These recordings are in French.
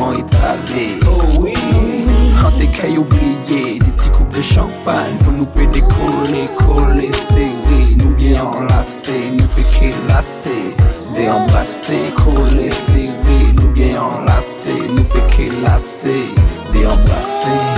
Oh oui, un décaille oublié, des petits coupes de champagne pour nous péder coller, coller, serrer, nous bien enlacer, nous péquer lacé, des embrasser, coller, serrer, nous bien enlacer, nous péquer lacé, des embrasser.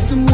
Some.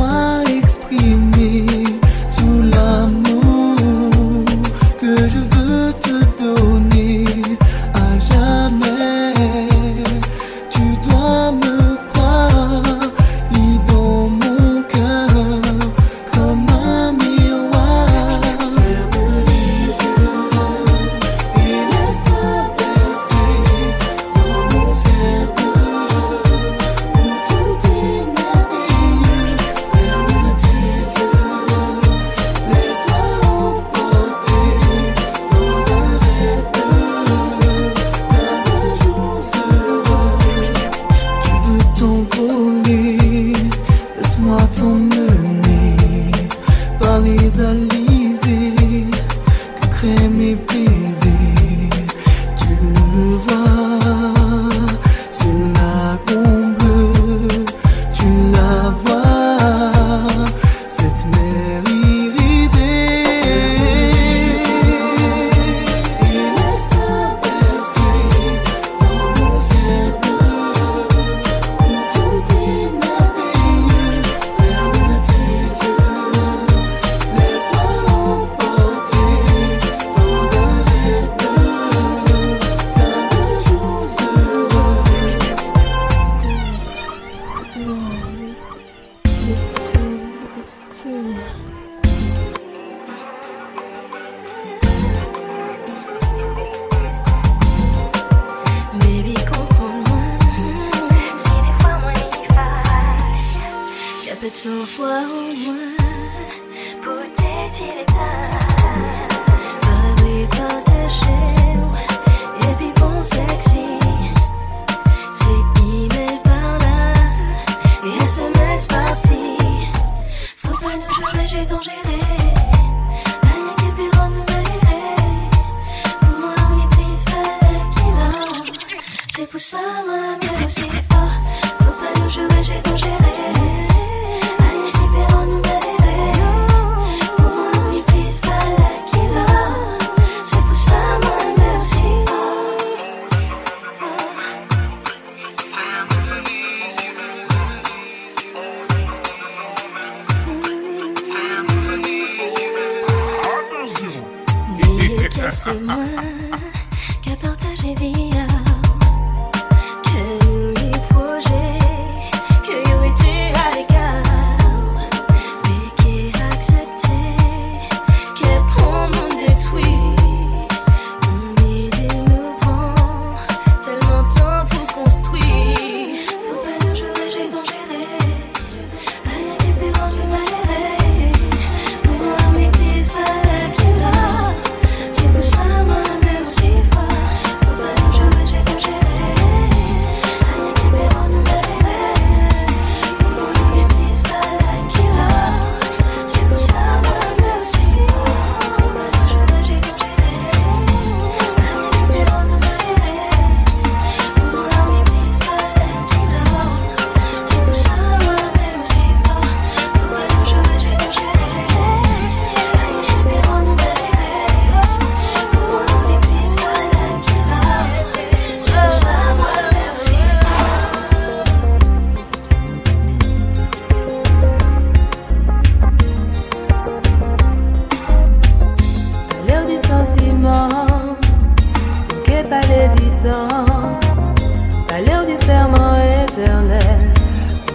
à l'heure du serment éternel,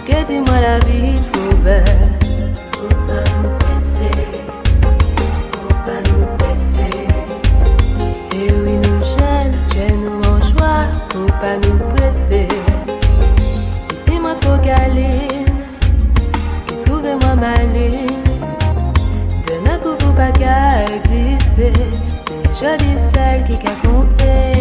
guette-moi la vie trop belle. Faut pas nous baisser, faut pas nous baisser. Et eh oui, nous gêne, gêne-nous en joie, faut pas nous presser. Si moi trop câline, que trouvez-moi maline. D'un coup, vous pas qu'à exister, c'est jolie celle qui qu'a compté.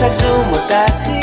車上もたく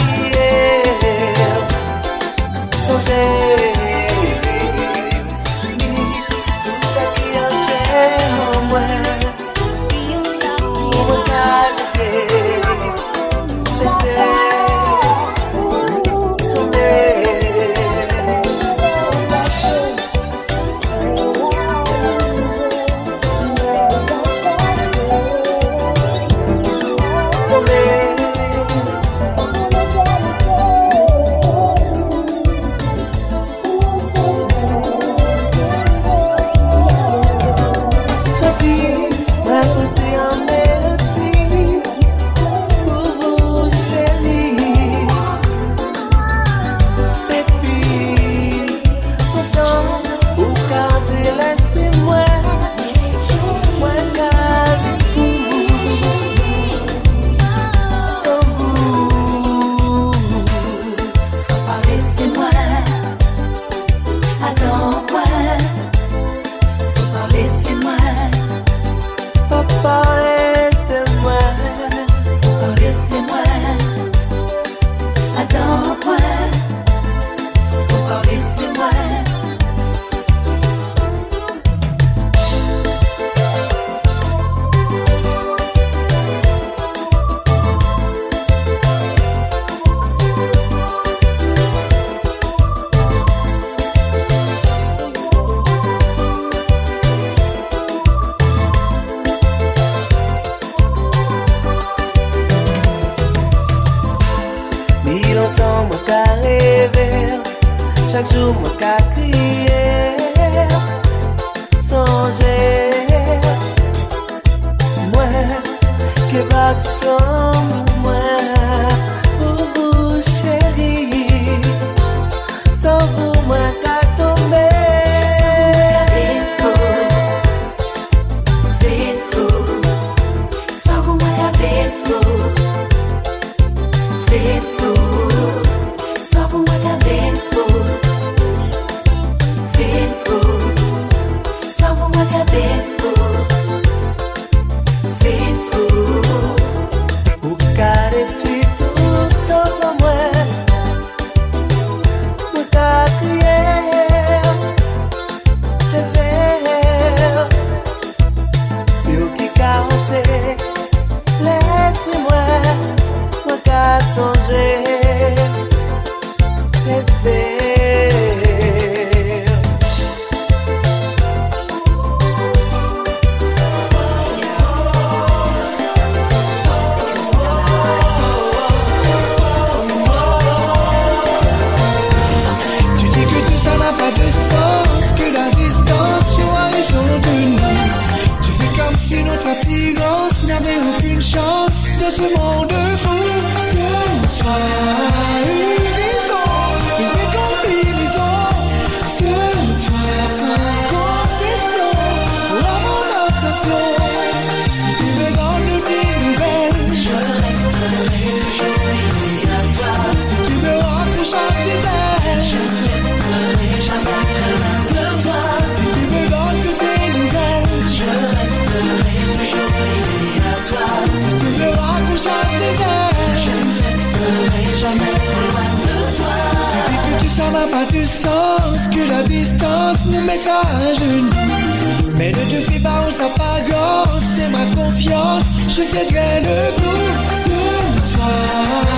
Tu dis que tout ça n'a pas du sens, que la distance nous mettra à genoux. Mais ne te fais pas, on s'apparence, c'est ma confiance, je t'aiderai le coup toi.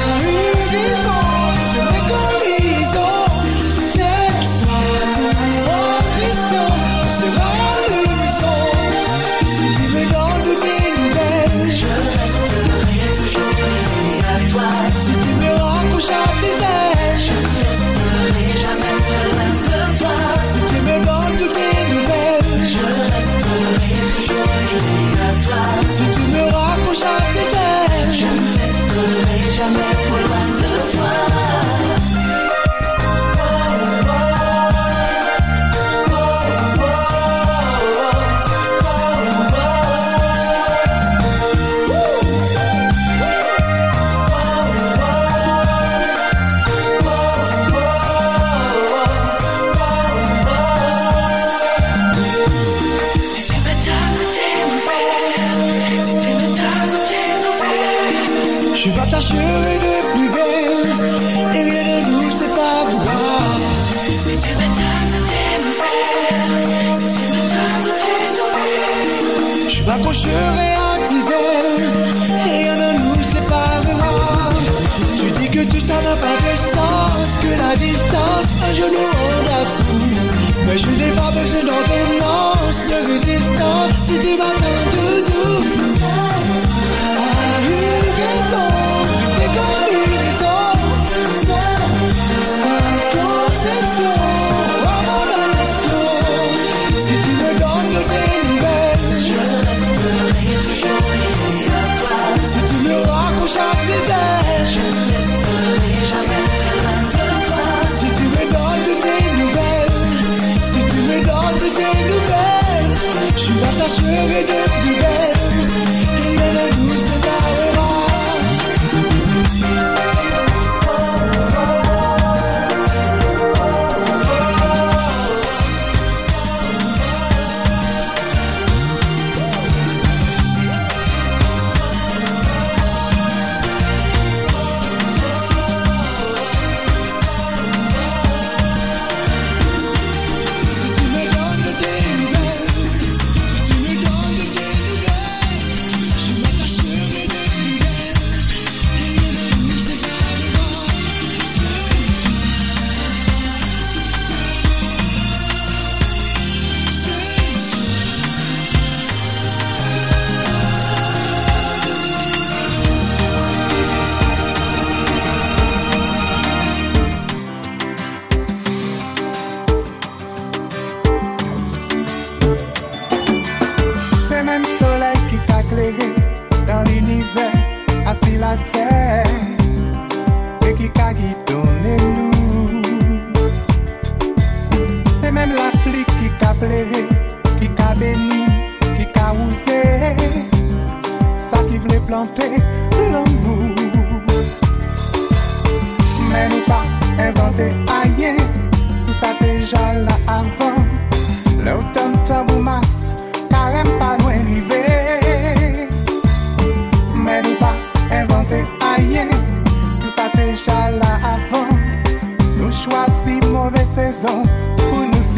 Des pas besoin d'ordonnance de résistance. Si tu m'attends de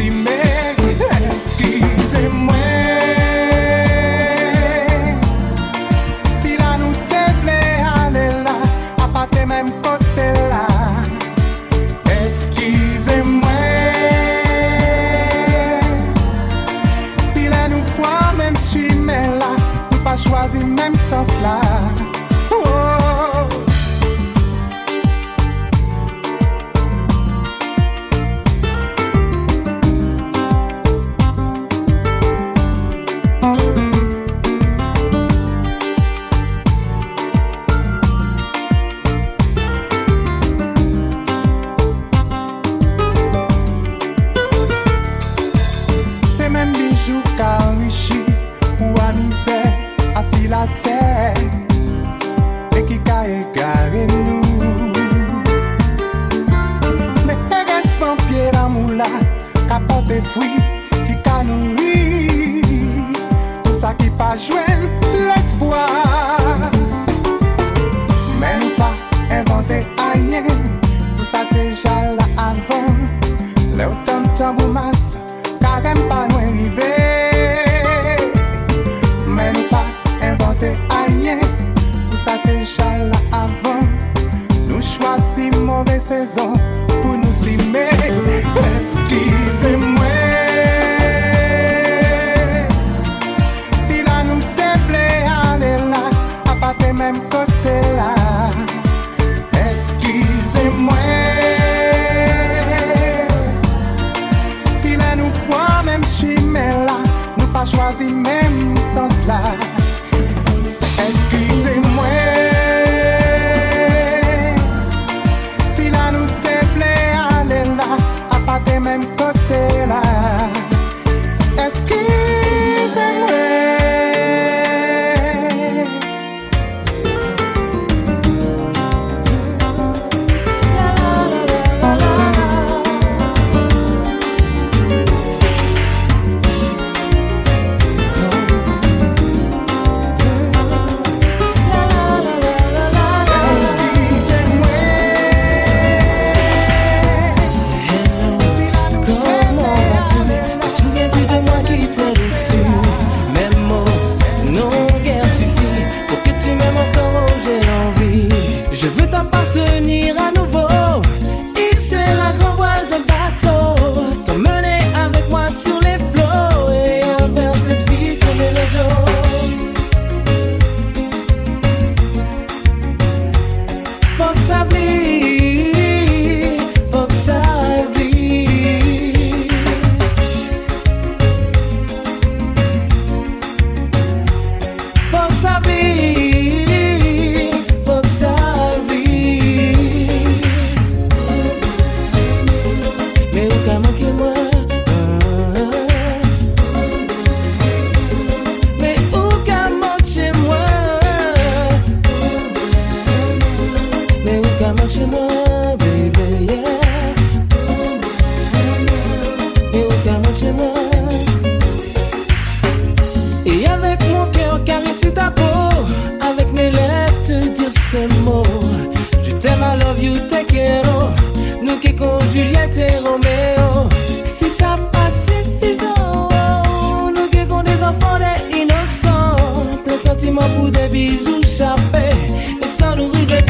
si me Sentimen pou de bizou chapè E san nou ride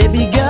Baby girl.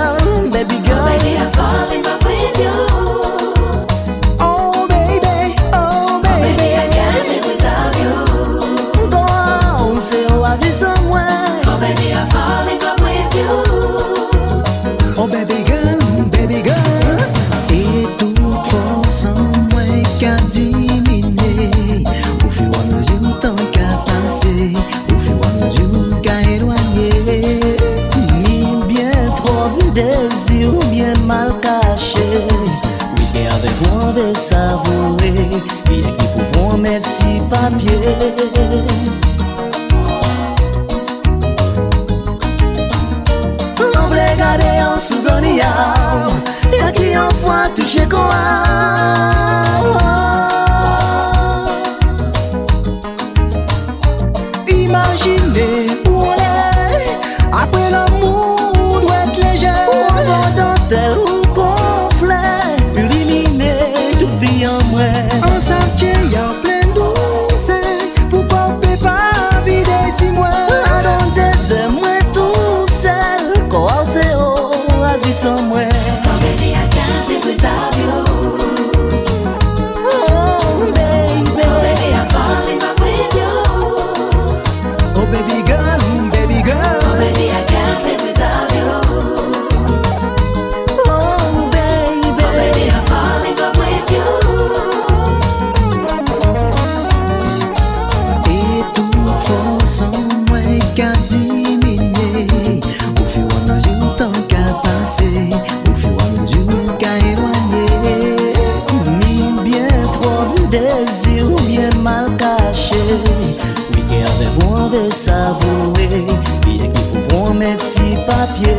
de savourer Biye ki pou promet si papye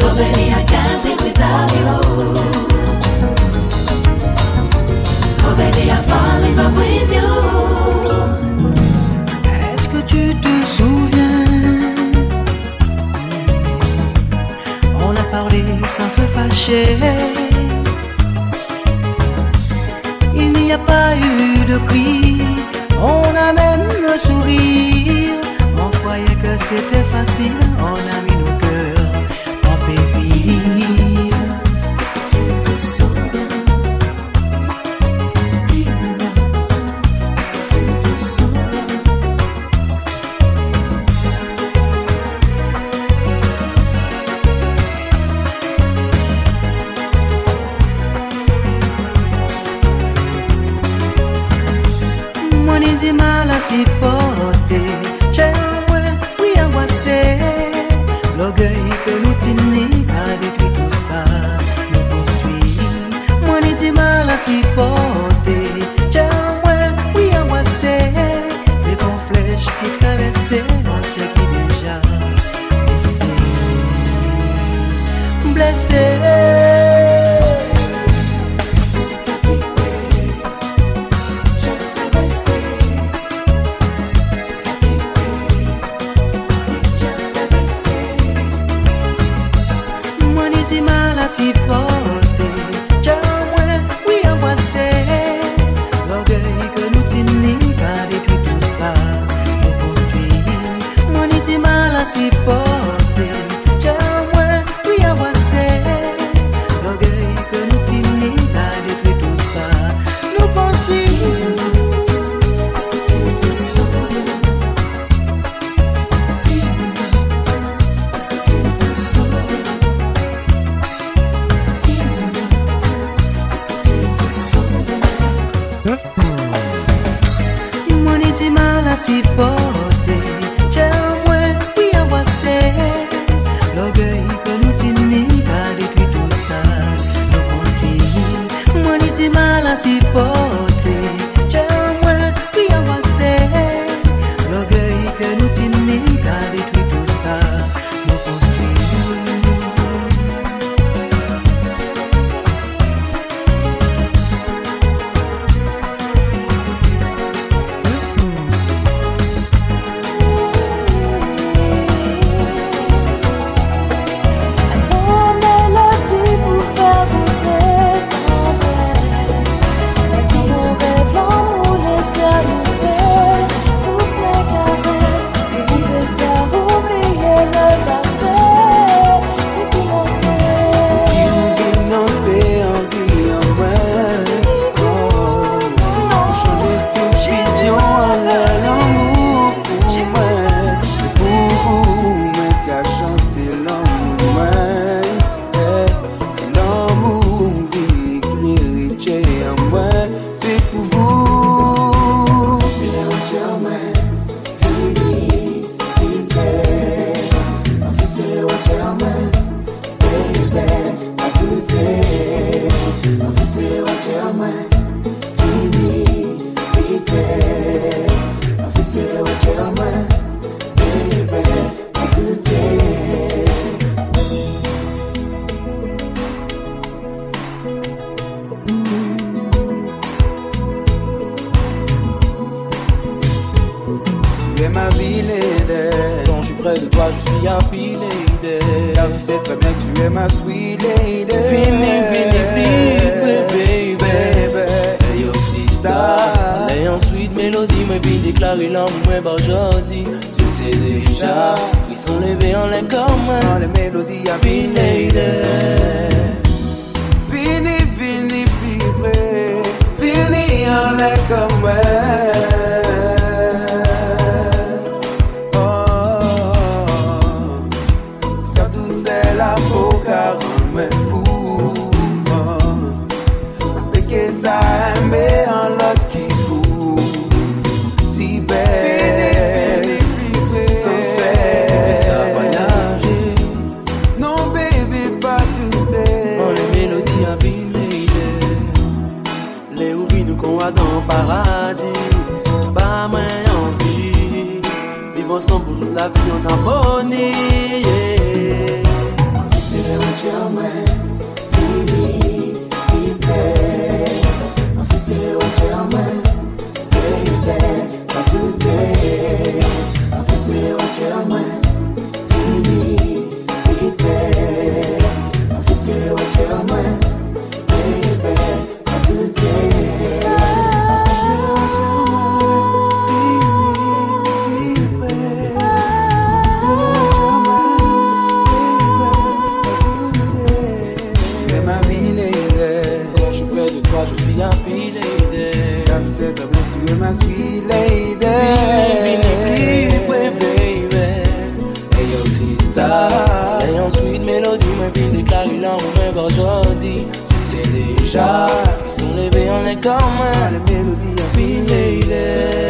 Pou veni a kante kwiz avyo falling with Est-ce que tu te souviens? On a parlé sans se fâcher. Il n'y a pas eu de cri on a même le sourire croyais que c'était facile, on a mis nos my sweet lady. envie de déclarer leur rêve aujourd'hui. Tu sais déjà, ils sont levés en les main. La mélodie a filé, il est.